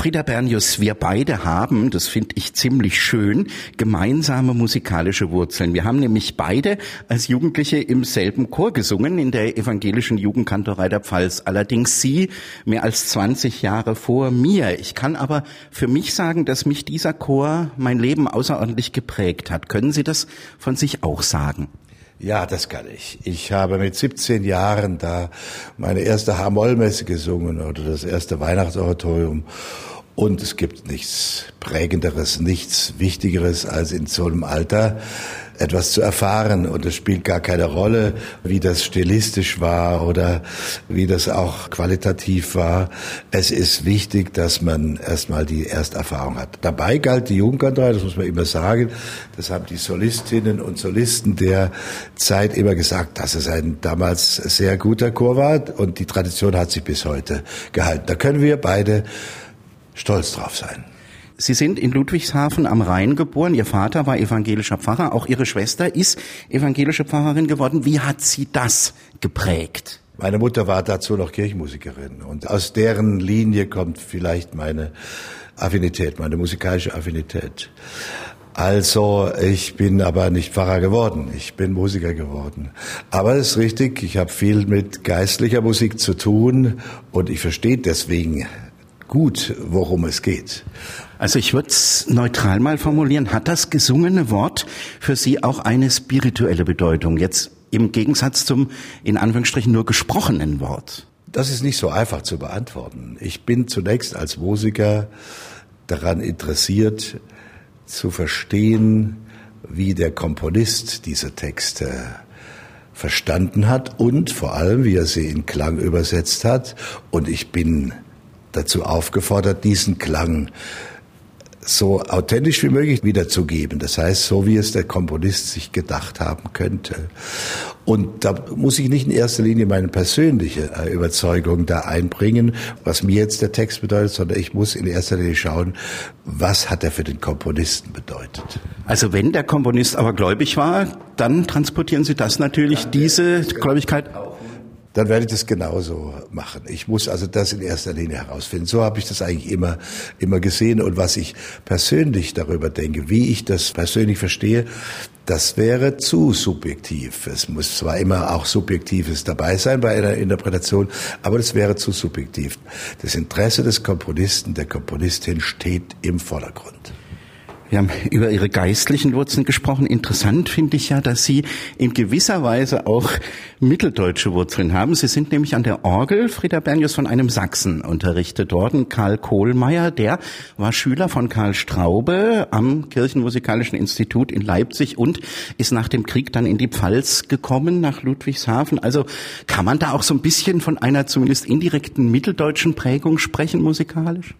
Frieda Bernius, wir beide haben, das finde ich ziemlich schön, gemeinsame musikalische Wurzeln. Wir haben nämlich beide als Jugendliche im selben Chor gesungen, in der evangelischen Jugendkantorei der Pfalz. Allerdings Sie mehr als 20 Jahre vor mir. Ich kann aber für mich sagen, dass mich dieser Chor mein Leben außerordentlich geprägt hat. Können Sie das von sich auch sagen? Ja, das kann ich. Ich habe mit 17 Jahren da meine erste H-Moll-Messe gesungen oder das erste Weihnachtsoratorium. Und es gibt nichts Prägenderes, nichts Wichtigeres, als in so einem Alter etwas zu erfahren. Und es spielt gar keine Rolle, wie das stilistisch war oder wie das auch qualitativ war. Es ist wichtig, dass man erstmal die Ersterfahrung hat. Dabei galt die Jugendkantorei, das muss man immer sagen, das haben die Solistinnen und Solisten der Zeit immer gesagt, dass es ein damals sehr guter Chor war und die Tradition hat sich bis heute gehalten. Da können wir beide stolz drauf sein. Sie sind in Ludwigshafen am Rhein geboren. Ihr Vater war evangelischer Pfarrer. Auch Ihre Schwester ist evangelische Pfarrerin geworden. Wie hat sie das geprägt? Meine Mutter war dazu noch Kirchenmusikerin. Und aus deren Linie kommt vielleicht meine Affinität, meine musikalische Affinität. Also, ich bin aber nicht Pfarrer geworden, ich bin Musiker geworden. Aber es ist richtig, ich habe viel mit geistlicher Musik zu tun und ich verstehe deswegen gut, worum es geht. Also ich würde es neutral mal formulieren. Hat das gesungene Wort für Sie auch eine spirituelle Bedeutung? Jetzt im Gegensatz zum, in Anführungsstrichen, nur gesprochenen Wort. Das ist nicht so einfach zu beantworten. Ich bin zunächst als Musiker daran interessiert, zu verstehen, wie der Komponist diese Texte verstanden hat und vor allem, wie er sie in Klang übersetzt hat. Und ich bin dazu aufgefordert, diesen Klang so authentisch wie möglich wiederzugeben. Das heißt, so wie es der Komponist sich gedacht haben könnte. Und da muss ich nicht in erster Linie meine persönliche äh, Überzeugung da einbringen, was mir jetzt der Text bedeutet, sondern ich muss in erster Linie schauen, was hat er für den Komponisten bedeutet. Also wenn der Komponist aber gläubig war, dann transportieren Sie das natürlich, diese Gläubigkeit dann werde ich das genauso machen. Ich muss also das in erster Linie herausfinden. So habe ich das eigentlich immer, immer gesehen. Und was ich persönlich darüber denke, wie ich das persönlich verstehe, das wäre zu subjektiv. Es muss zwar immer auch Subjektives dabei sein bei einer Interpretation, aber das wäre zu subjektiv. Das Interesse des Komponisten, der Komponistin steht im Vordergrund. Wir haben über Ihre geistlichen Wurzeln gesprochen. Interessant finde ich ja, dass Sie in gewisser Weise auch mitteldeutsche Wurzeln haben. Sie sind nämlich an der Orgel Frieda Bernius von einem Sachsen unterrichtet worden, Karl Kohlmeier. Der war Schüler von Karl Straube am Kirchenmusikalischen Institut in Leipzig und ist nach dem Krieg dann in die Pfalz gekommen, nach Ludwigshafen. Also kann man da auch so ein bisschen von einer zumindest indirekten mitteldeutschen Prägung sprechen musikalisch?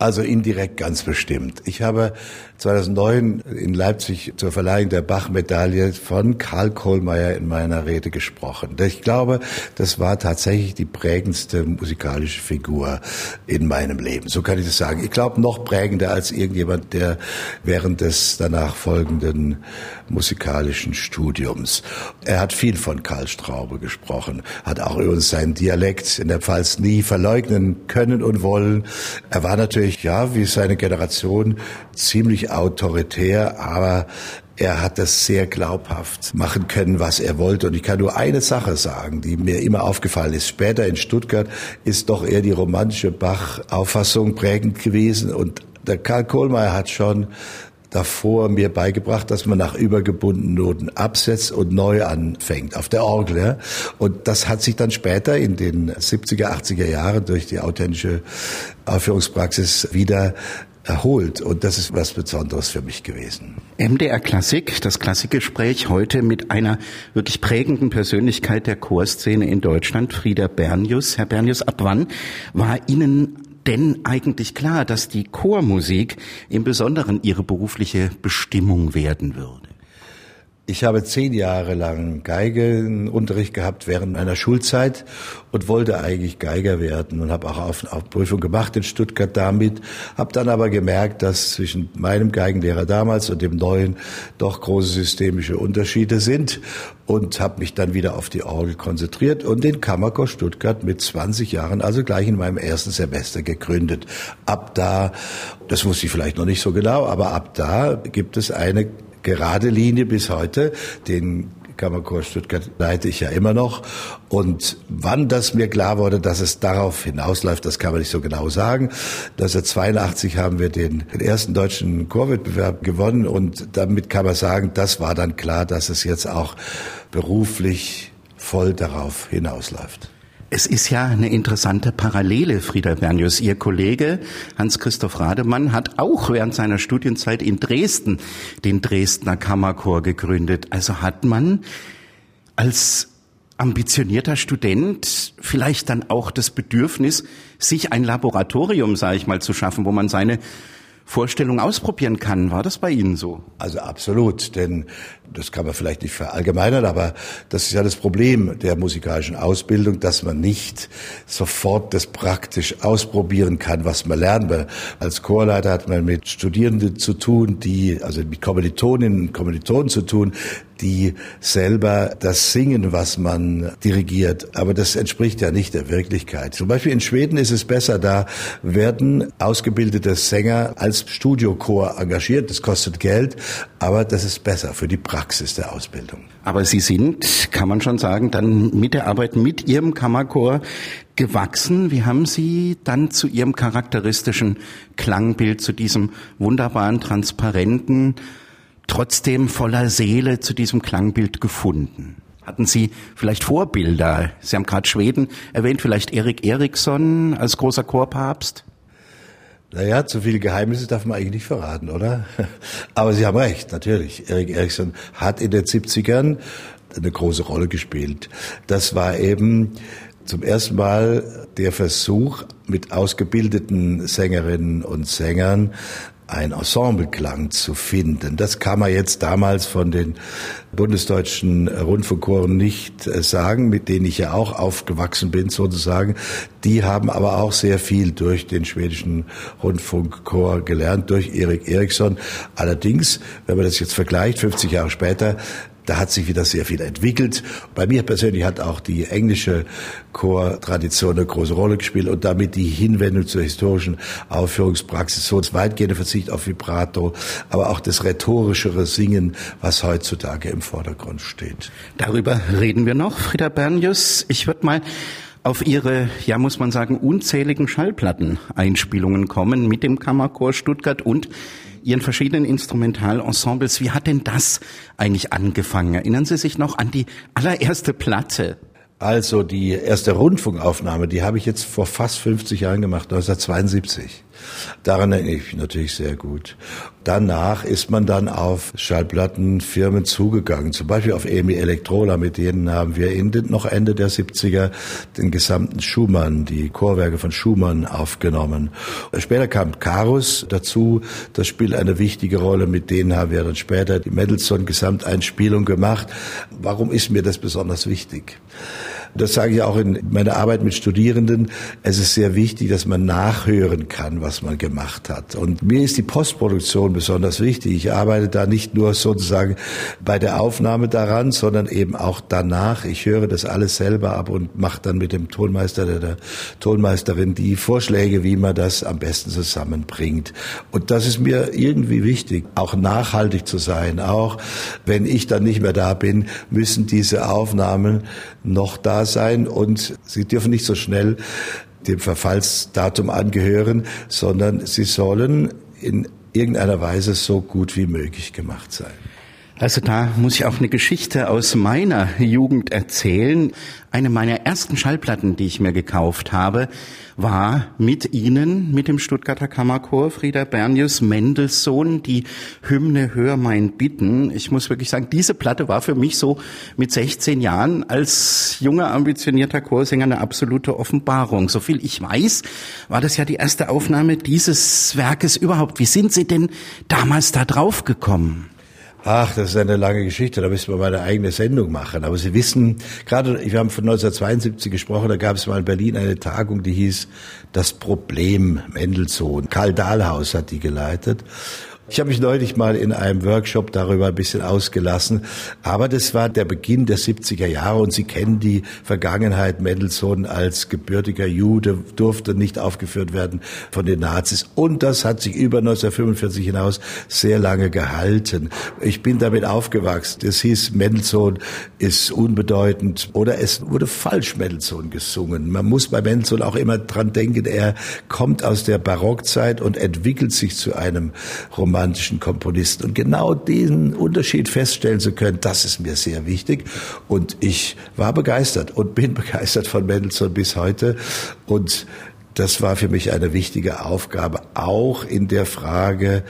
Also indirekt ganz bestimmt. Ich habe 2009 in Leipzig zur Verleihung der Bach-Medaille von Karl Kohlmeier in meiner Rede gesprochen. Ich glaube, das war tatsächlich die prägendste musikalische Figur in meinem Leben. So kann ich das sagen. Ich glaube, noch prägender als irgendjemand, der während des danach folgenden musikalischen Studiums. Er hat viel von Karl Straube gesprochen, hat auch übrigens seinen Dialekt in der Pfalz nie verleugnen können und wollen. Er war natürlich, ja, wie seine Generation, ziemlich autoritär, aber er hat das sehr glaubhaft machen können, was er wollte. Und ich kann nur eine Sache sagen, die mir immer aufgefallen ist. Später in Stuttgart ist doch eher die romantische Bach-Auffassung prägend gewesen. Und der Karl Kohlmeier hat schon davor mir beigebracht, dass man nach übergebundenen Noten absetzt und neu anfängt auf der Orgel. Ja? Und das hat sich dann später in den 70er, 80er Jahren durch die authentische Aufführungspraxis wieder erholt. Und das ist was Besonderes für mich gewesen. MDR Klassik, das Klassikgespräch heute mit einer wirklich prägenden Persönlichkeit der Chorszene in Deutschland, Frieda Bernius. Herr Bernius, ab wann war Ihnen denn eigentlich klar, dass die Chormusik im Besonderen Ihre berufliche Bestimmung werden würde? Ich habe zehn Jahre lang Geigenunterricht gehabt während meiner Schulzeit und wollte eigentlich Geiger werden und habe auch auf, auf Prüfung gemacht in Stuttgart damit, habe dann aber gemerkt, dass zwischen meinem Geigenlehrer damals und dem neuen doch große systemische Unterschiede sind und habe mich dann wieder auf die Orgel konzentriert und den Kammerchor Stuttgart mit 20 Jahren, also gleich in meinem ersten Semester gegründet. Ab da, das wusste ich vielleicht noch nicht so genau, aber ab da gibt es eine gerade Linie bis heute. Den Kammerchor Stuttgart leite ich ja immer noch. Und wann das mir klar wurde, dass es darauf hinausläuft, das kann man nicht so genau sagen. 1982 haben wir den, ersten deutschen Chorwettbewerb gewonnen und damit kann man sagen, das war dann klar, dass es jetzt auch beruflich voll darauf hinausläuft. Es ist ja eine interessante Parallele, Frieda Bernius. Ihr Kollege Hans-Christoph Rademann hat auch während seiner Studienzeit in Dresden den Dresdner Kammerchor gegründet. Also hat man als ambitionierter Student vielleicht dann auch das Bedürfnis, sich ein Laboratorium, sage ich mal, zu schaffen, wo man seine Vorstellung ausprobieren kann. War das bei Ihnen so? Also absolut, denn das kann man vielleicht nicht verallgemeinern, aber das ist ja das Problem der musikalischen Ausbildung, dass man nicht sofort das praktisch ausprobieren kann, was man lernt. Als Chorleiter hat man mit Studierenden zu tun, die, also mit Kommilitoninnen und Kommilitonen zu tun, die selber das singen, was man dirigiert. Aber das entspricht ja nicht der Wirklichkeit. Zum Beispiel in Schweden ist es besser, da werden ausgebildete Sänger als Studiochor engagiert. Das kostet Geld, aber das ist besser für die Praxis der Ausbildung. Aber Sie sind, kann man schon sagen, dann mit der Arbeit mit Ihrem Kammerchor gewachsen. Wie haben Sie dann zu Ihrem charakteristischen Klangbild, zu diesem wunderbaren, transparenten, trotzdem voller Seele zu diesem Klangbild gefunden? Hatten Sie vielleicht Vorbilder? Sie haben gerade Schweden erwähnt, vielleicht Erik Eriksson als großer Chorpapst? Naja, zu viele Geheimnisse darf man eigentlich nicht verraten, oder? Aber Sie haben recht, natürlich. Erik Eriksson hat in den 70ern eine große Rolle gespielt. Das war eben zum ersten Mal der Versuch, mit ausgebildeten Sängerinnen und Sängern ein Ensembleklang zu finden. Das kann man jetzt damals von den bundesdeutschen Rundfunkchoren nicht äh, sagen, mit denen ich ja auch aufgewachsen bin sozusagen. Die haben aber auch sehr viel durch den schwedischen Rundfunkchor gelernt, durch Erik Eriksson. Allerdings, wenn man das jetzt vergleicht, 50 Jahre später, da hat sich wieder sehr viel entwickelt. Bei mir persönlich hat auch die englische Chortradition eine große Rolle gespielt und damit die Hinwendung zur historischen Aufführungspraxis, so das weitgehende Verzicht auf Vibrato, aber auch das rhetorischere Singen, was heutzutage im Vordergrund steht. Darüber reden wir noch, Frieda Bernius. Ich würde mal auf Ihre, ja muss man sagen, unzähligen Schallplatten-Einspielungen kommen mit dem Kammerchor Stuttgart und Ihren verschiedenen Instrumentalensembles. Wie hat denn das eigentlich angefangen? Erinnern Sie sich noch an die allererste Platte? Also die erste Rundfunkaufnahme, die habe ich jetzt vor fast 50 Jahren gemacht, 1972. Daran erinnere ich mich natürlich sehr gut. Danach ist man dann auf Schallplattenfirmen zugegangen, zum Beispiel auf EMI Elektrola, mit denen haben wir in den, noch Ende der 70er den gesamten Schumann, die Chorwerke von Schumann aufgenommen. Später kam Karus dazu, das spielt eine wichtige Rolle, mit denen haben wir dann später die Mendelssohn-Gesamteinspielung gemacht. Warum ist mir das besonders wichtig? Das sage ich auch in meiner Arbeit mit Studierenden. Es ist sehr wichtig, dass man nachhören kann, was man gemacht hat. Und mir ist die Postproduktion besonders wichtig. Ich arbeite da nicht nur sozusagen bei der Aufnahme daran, sondern eben auch danach. Ich höre das alles selber ab und mache dann mit dem Tonmeister oder der Tonmeisterin die Vorschläge, wie man das am besten zusammenbringt. Und das ist mir irgendwie wichtig, auch nachhaltig zu sein. Auch wenn ich dann nicht mehr da bin, müssen diese Aufnahmen noch sein und sie dürfen nicht so schnell dem Verfallsdatum angehören, sondern sie sollen in irgendeiner Weise so gut wie möglich gemacht sein. Also da muss ich auch eine Geschichte aus meiner Jugend erzählen. Eine meiner ersten Schallplatten, die ich mir gekauft habe, war mit Ihnen, mit dem Stuttgarter Kammerchor, Frieda Bernius, Mendelssohn, die Hymne Hör mein Bitten. Ich muss wirklich sagen, diese Platte war für mich so mit 16 Jahren als junger, ambitionierter Chorsänger eine absolute Offenbarung. So viel ich weiß, war das ja die erste Aufnahme dieses Werkes überhaupt. Wie sind Sie denn damals da drauf gekommen? Ach, das ist eine lange Geschichte, da müssen wir mal eine eigene Sendung machen. Aber Sie wissen, gerade, wir haben von 1972 gesprochen, da gab es mal in Berlin eine Tagung, die hieß Das Problem Mendelssohn. Karl Dahlhaus hat die geleitet. Ich habe mich neulich mal in einem Workshop darüber ein bisschen ausgelassen, aber das war der Beginn der 70er Jahre und Sie kennen die Vergangenheit. Mendelssohn als gebürtiger Jude durfte nicht aufgeführt werden von den Nazis und das hat sich über 1945 hinaus sehr lange gehalten. Ich bin damit aufgewachsen. Es hieß, Mendelssohn ist unbedeutend oder es wurde falsch Mendelssohn gesungen. Man muss bei Mendelssohn auch immer dran denken, er kommt aus der Barockzeit und entwickelt sich zu einem Roman romantischen Komponisten. Und genau diesen Unterschied feststellen zu können, das ist mir sehr wichtig. Und ich war begeistert und bin begeistert von Mendelssohn bis heute. Und das war für mich eine wichtige Aufgabe, auch in der Frage,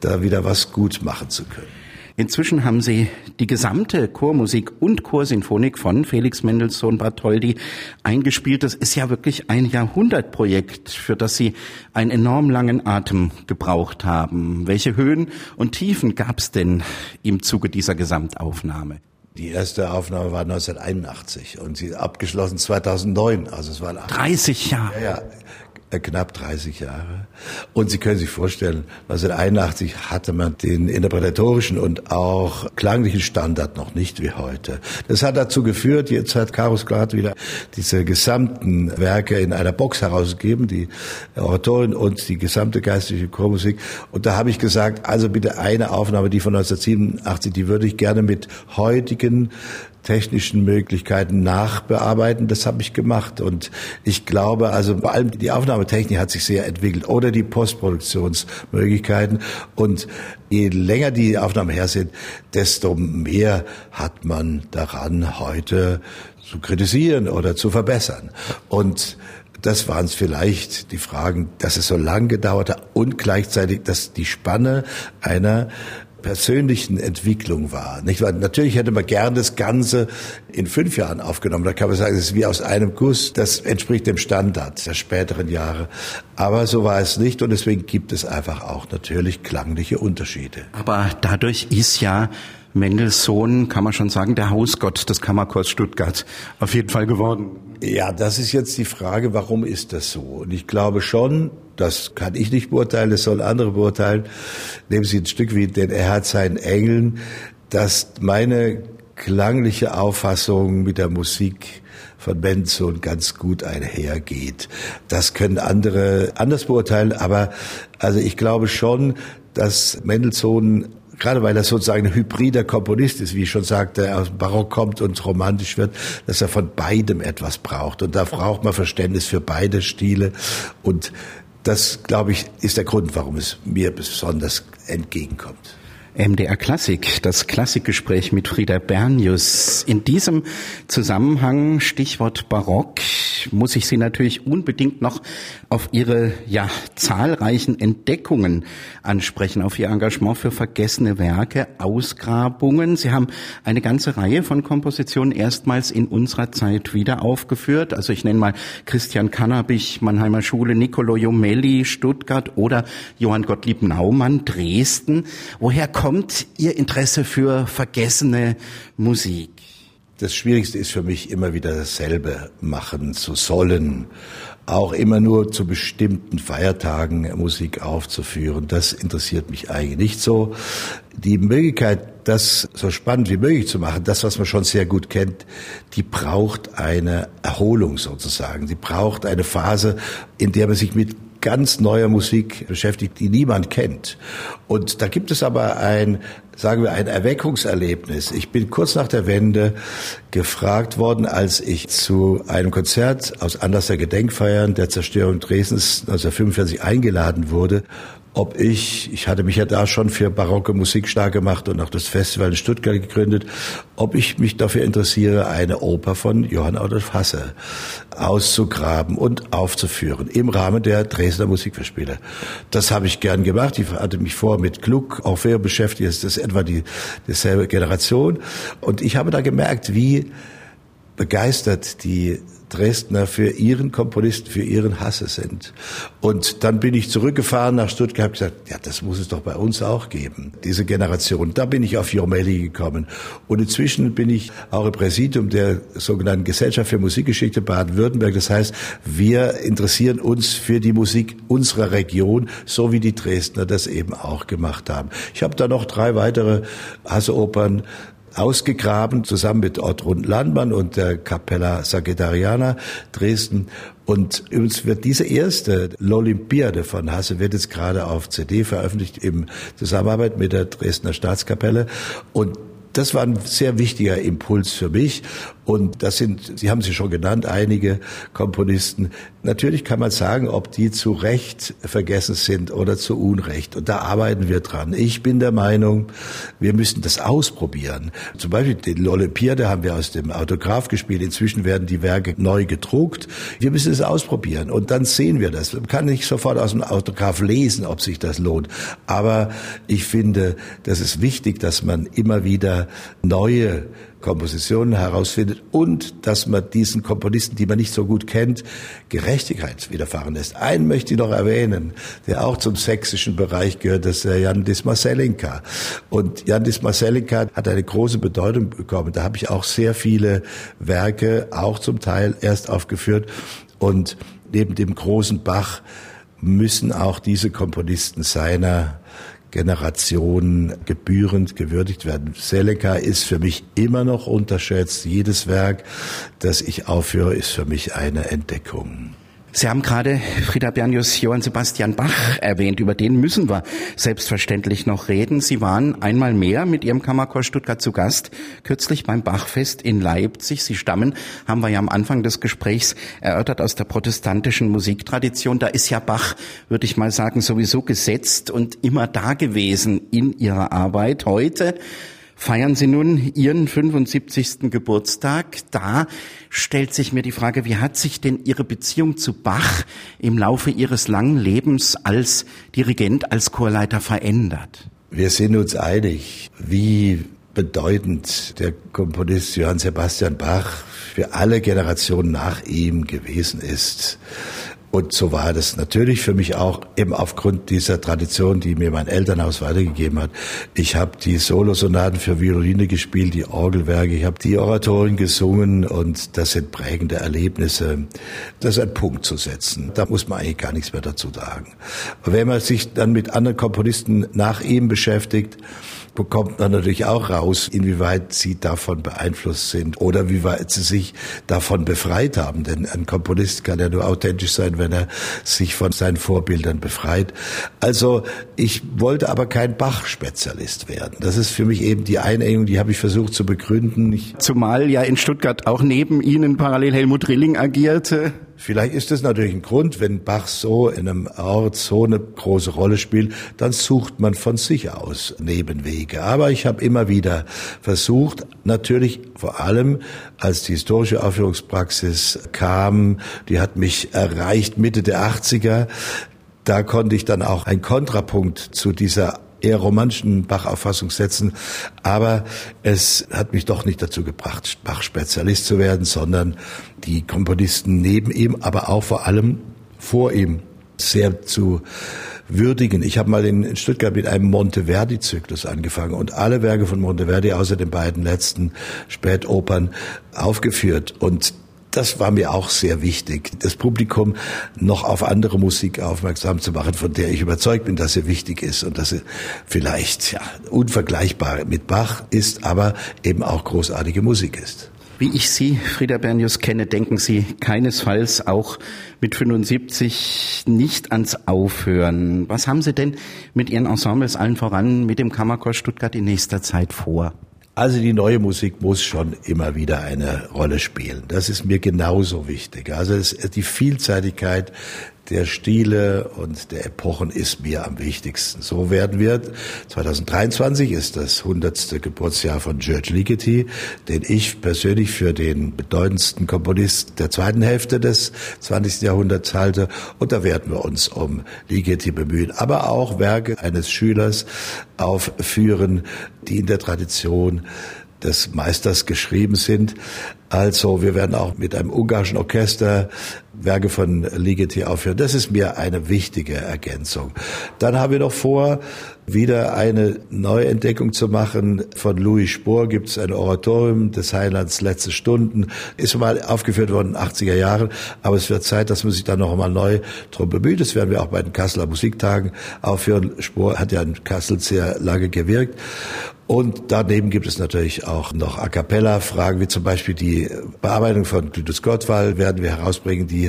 da wieder was gut machen zu können. Inzwischen haben Sie die gesamte Chormusik und Chorsinfonik von Felix Mendelssohn Bartholdy eingespielt. Das ist ja wirklich ein Jahrhundertprojekt, für das Sie einen enorm langen Atem gebraucht haben. Welche Höhen und Tiefen gab es denn im Zuge dieser Gesamtaufnahme? Die erste Aufnahme war 1981 und sie abgeschlossen 2009. Also es waren 30 Jahre. Ja, ja, äh, knapp 30 Jahre. Und Sie können sich vorstellen, 1981 hatte man den interpretatorischen und auch klanglichen Standard noch nicht wie heute. Das hat dazu geführt, jetzt hat Karus gerade wieder diese gesamten Werke in einer Box herausgegeben, die Oratoren und die gesamte geistliche Chormusik. Und da habe ich gesagt, also bitte eine Aufnahme, die von 1987, die würde ich gerne mit heutigen technischen Möglichkeiten nachbearbeiten. Das habe ich gemacht. Und ich glaube, also vor allem die Aufnahmetechnik hat sich sehr entwickelt oder die Postproduktionsmöglichkeiten. Und je länger die Aufnahmen her sind, desto mehr hat man daran, heute zu kritisieren oder zu verbessern. Und das waren es vielleicht die Fragen, dass es so lang gedauert hat und gleichzeitig, dass die Spanne einer persönlichen Entwicklung war. Nicht? Weil natürlich hätte man gern das Ganze in fünf Jahren aufgenommen. Da kann man sagen, es ist wie aus einem Guss. Das entspricht dem Standard der späteren Jahre. Aber so war es nicht und deswegen gibt es einfach auch natürlich klangliche Unterschiede. Aber dadurch ist ja Mendelssohn, kann man schon sagen, der Hausgott des Kammerchors Stuttgart auf jeden Fall geworden. Ja, das ist jetzt die Frage, warum ist das so? Und ich glaube schon, das kann ich nicht beurteilen, das sollen andere beurteilen. Nehmen Sie ein Stück wie den Er hat seinen Engeln, dass meine klangliche Auffassung mit der Musik von Mendelssohn ganz gut einhergeht. Das können andere anders beurteilen, aber also ich glaube schon, dass Mendelssohn gerade weil er sozusagen ein hybrider Komponist ist, wie ich schon sagte, aus dem Barock kommt und romantisch wird, dass er von beidem etwas braucht. Und da braucht man Verständnis für beide Stile. Und das, glaube ich, ist der Grund, warum es mir besonders entgegenkommt. MDR Klassik, das Klassikgespräch mit Frieda Bernius. In diesem Zusammenhang, Stichwort Barock, muss ich Sie natürlich unbedingt noch auf Ihre ja zahlreichen Entdeckungen ansprechen, auf Ihr Engagement für vergessene Werke, Ausgrabungen. Sie haben eine ganze Reihe von Kompositionen erstmals in unserer Zeit wieder aufgeführt. Also ich nenne mal Christian Kannabich, Mannheimer Schule, Niccolo Jomelli, Stuttgart oder Johann Gottlieb Naumann, Dresden. Woher kommt Ihr Interesse für vergessene Musik? Das Schwierigste ist für mich immer wieder dasselbe machen zu sollen. Auch immer nur zu bestimmten Feiertagen Musik aufzuführen. Das interessiert mich eigentlich nicht so. Die Möglichkeit, das so spannend wie möglich zu machen, das, was man schon sehr gut kennt, die braucht eine Erholung sozusagen. Die braucht eine Phase, in der man sich mit ganz neuer Musik beschäftigt, die niemand kennt. Und da gibt es aber ein, sagen wir, ein Erweckungserlebnis. Ich bin kurz nach der Wende gefragt worden, als ich zu einem Konzert aus Anlass der Gedenkfeiern der Zerstörung Dresdens 1945 eingeladen wurde ob ich, ich hatte mich ja da schon für barocke Musik stark gemacht und auch das Festival in Stuttgart gegründet, ob ich mich dafür interessiere, eine Oper von Johann Adolf Hasse auszugraben und aufzuführen im Rahmen der Dresdner Musikverspiele. Das habe ich gern gemacht. Ich hatte mich vor mit Gluck, Orfeo beschäftigt. Das ist etwa die, dieselbe Generation. Und ich habe da gemerkt, wie begeistert die Dresdner für ihren Komponisten, für ihren Hasse sind. Und dann bin ich zurückgefahren nach Stuttgart und gesagt, ja, das muss es doch bei uns auch geben, diese Generation. Da bin ich auf Jomelli gekommen. Und inzwischen bin ich auch im Präsidium der sogenannten Gesellschaft für Musikgeschichte Baden-Württemberg. Das heißt, wir interessieren uns für die Musik unserer Region, so wie die Dresdner das eben auch gemacht haben. Ich habe da noch drei weitere Hasse-Opern ausgegraben, zusammen mit Ortrund Landmann und der Capella Sagittariana Dresden. Und übrigens wird diese erste L'Olympiade von Hasse wird jetzt gerade auf CD veröffentlicht im Zusammenarbeit mit der Dresdner Staatskapelle. Und das war ein sehr wichtiger Impuls für mich. Und das sind, Sie haben sie schon genannt, einige Komponisten. Natürlich kann man sagen, ob die zu Recht vergessen sind oder zu Unrecht. Und da arbeiten wir dran. Ich bin der Meinung, wir müssen das ausprobieren. Zum Beispiel den Olympiade haben wir aus dem Autograph gespielt. Inzwischen werden die Werke neu gedruckt. Wir müssen es ausprobieren. Und dann sehen wir das. Man kann nicht sofort aus dem Autograph lesen, ob sich das lohnt. Aber ich finde, das ist wichtig, dass man immer wieder neue Kompositionen herausfindet und dass man diesen Komponisten, die man nicht so gut kennt, Gerechtigkeit widerfahren lässt. Einen möchte ich noch erwähnen, der auch zum sächsischen Bereich gehört, das ist der Jan Dismaselinka. Und Jan Dismaselinka hat eine große Bedeutung bekommen. Da habe ich auch sehr viele Werke, auch zum Teil erst aufgeführt. Und neben dem großen Bach müssen auch diese Komponisten seiner Generationen gebührend gewürdigt werden. Seneca ist für mich immer noch unterschätzt. Jedes Werk, das ich aufführe, ist für mich eine Entdeckung. Sie haben gerade Frieda Bernius Johann Sebastian Bach erwähnt. Über den müssen wir selbstverständlich noch reden. Sie waren einmal mehr mit Ihrem Kammerchor Stuttgart zu Gast, kürzlich beim Bachfest in Leipzig. Sie stammen, haben wir ja am Anfang des Gesprächs erörtert, aus der protestantischen Musiktradition. Da ist ja Bach, würde ich mal sagen, sowieso gesetzt und immer da gewesen in Ihrer Arbeit. Heute feiern Sie nun Ihren 75. Geburtstag. Da stellt sich mir die Frage, wie hat sich denn Ihre Beziehung zu Bach im Laufe Ihres langen Lebens als Dirigent, als Chorleiter verändert? Wir sind uns einig, wie bedeutend der Komponist Johann Sebastian Bach für alle Generationen nach ihm gewesen ist. Und so war das natürlich für mich auch eben aufgrund dieser Tradition, die mir mein Elternhaus weitergegeben hat. Ich habe die Solosonaten für Violine gespielt, die Orgelwerke, ich habe die Oratorien gesungen und das sind prägende Erlebnisse. Das ist ein Punkt zu setzen. Da muss man eigentlich gar nichts mehr dazu sagen. wenn man sich dann mit anderen Komponisten nach ihm beschäftigt, bekommt man natürlich auch raus, inwieweit sie davon beeinflusst sind oder wie weit sie sich davon befreit haben. Denn ein Komponist kann ja nur authentisch sein, wenn er sich von seinen Vorbildern befreit. Also ich wollte aber kein Bach-Spezialist werden. Das ist für mich eben die Einengung, die habe ich versucht zu begründen. Ich Zumal ja in Stuttgart auch neben Ihnen parallel Helmut Rilling agierte. Vielleicht ist das natürlich ein Grund, wenn Bach so in einem Ort so eine große Rolle spielt, dann sucht man von sich aus Nebenwege. Aber ich habe immer wieder versucht, natürlich vor allem, als die historische Aufführungspraxis kam, die hat mich erreicht Mitte der 80er, da konnte ich dann auch einen Kontrapunkt zu dieser eher romantischen Bach-Auffassung setzen. Aber es hat mich doch nicht dazu gebracht, Bach-Spezialist zu werden, sondern die Komponisten neben ihm, aber auch vor allem vor ihm sehr zu würdigen. Ich habe mal in Stuttgart mit einem Monteverdi-Zyklus angefangen und alle Werke von Monteverdi außer den beiden letzten Spätopern aufgeführt. Und das war mir auch sehr wichtig, das Publikum noch auf andere Musik aufmerksam zu machen, von der ich überzeugt bin, dass sie wichtig ist und dass sie vielleicht ja, unvergleichbar mit Bach ist, aber eben auch großartige Musik ist. Wie ich Sie, Frieda Bernius, kenne, denken Sie keinesfalls auch mit 75 nicht ans Aufhören. Was haben Sie denn mit Ihren Ensembles allen voran mit dem Kammerchor Stuttgart in nächster Zeit vor? Also die neue Musik muss schon immer wieder eine Rolle spielen. Das ist mir genauso wichtig. Also es, die Vielseitigkeit der Stile und der Epochen ist mir am wichtigsten. So werden wir, 2023 ist das 100. Geburtsjahr von George Ligeti, den ich persönlich für den bedeutendsten Komponist der zweiten Hälfte des 20. Jahrhunderts halte. Und da werden wir uns um Ligeti bemühen. Aber auch Werke eines Schülers aufführen, die in der Tradition des Meisters geschrieben sind. Also wir werden auch mit einem ungarischen Orchester Werke von Ligeti aufführen. Das ist mir eine wichtige Ergänzung. Dann haben wir noch vor, wieder eine Neuentdeckung zu machen. Von Louis Spohr gibt es ein Oratorium des Heilands Letzte Stunden. Ist mal aufgeführt worden in den 80er Jahren, aber es wird Zeit, dass man sich da noch einmal neu drum bemüht. Das werden wir auch bei den Kasseler Musiktagen aufführen. Spohr hat ja in Kassel sehr lange gewirkt. Und daneben gibt es natürlich auch noch A Cappella-Fragen, wie zum Beispiel die Bearbeitung von Titus Gottwald werden wir herausbringen, die,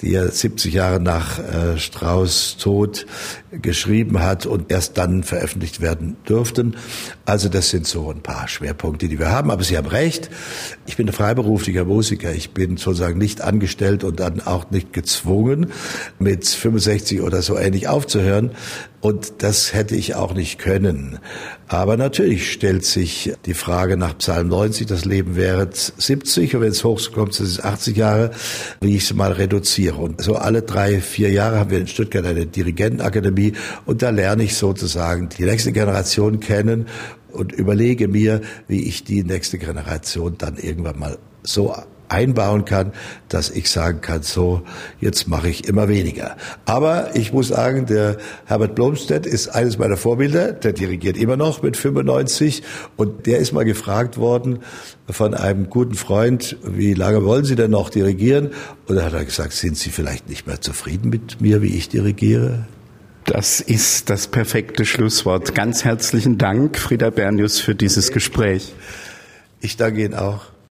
die er 70 Jahre nach äh, Strauss Tod geschrieben hat und erst dann veröffentlicht werden dürften. Also das sind so ein paar Schwerpunkte, die wir haben. Aber Sie haben recht, ich bin ein freiberuflicher Musiker. Ich bin sozusagen nicht angestellt und dann auch nicht gezwungen, mit 65 oder so ähnlich aufzuhören. Und das hätte ich auch nicht können. Aber natürlich stellt sich die Frage nach Psalm 90, das Leben wäre 70 und wenn es hochkommt, sind es 80 Jahre, wie ich es mal reduziere. Und so alle drei, vier Jahre haben wir in Stuttgart eine Dirigentenakademie und da lerne ich sozusagen die nächste Generation kennen und überlege mir, wie ich die nächste Generation dann irgendwann mal so einbauen kann, dass ich sagen kann, so, jetzt mache ich immer weniger. Aber ich muss sagen, der Herbert Blomstedt ist eines meiner Vorbilder, der dirigiert immer noch mit 95 und der ist mal gefragt worden von einem guten Freund, wie lange wollen Sie denn noch dirigieren? Und da hat er gesagt, sind Sie vielleicht nicht mehr zufrieden mit mir, wie ich dirigiere? Das ist das perfekte Schlusswort. Ganz herzlichen Dank, Frieda Bernius, für dieses Gespräch. Ich danke Ihnen auch.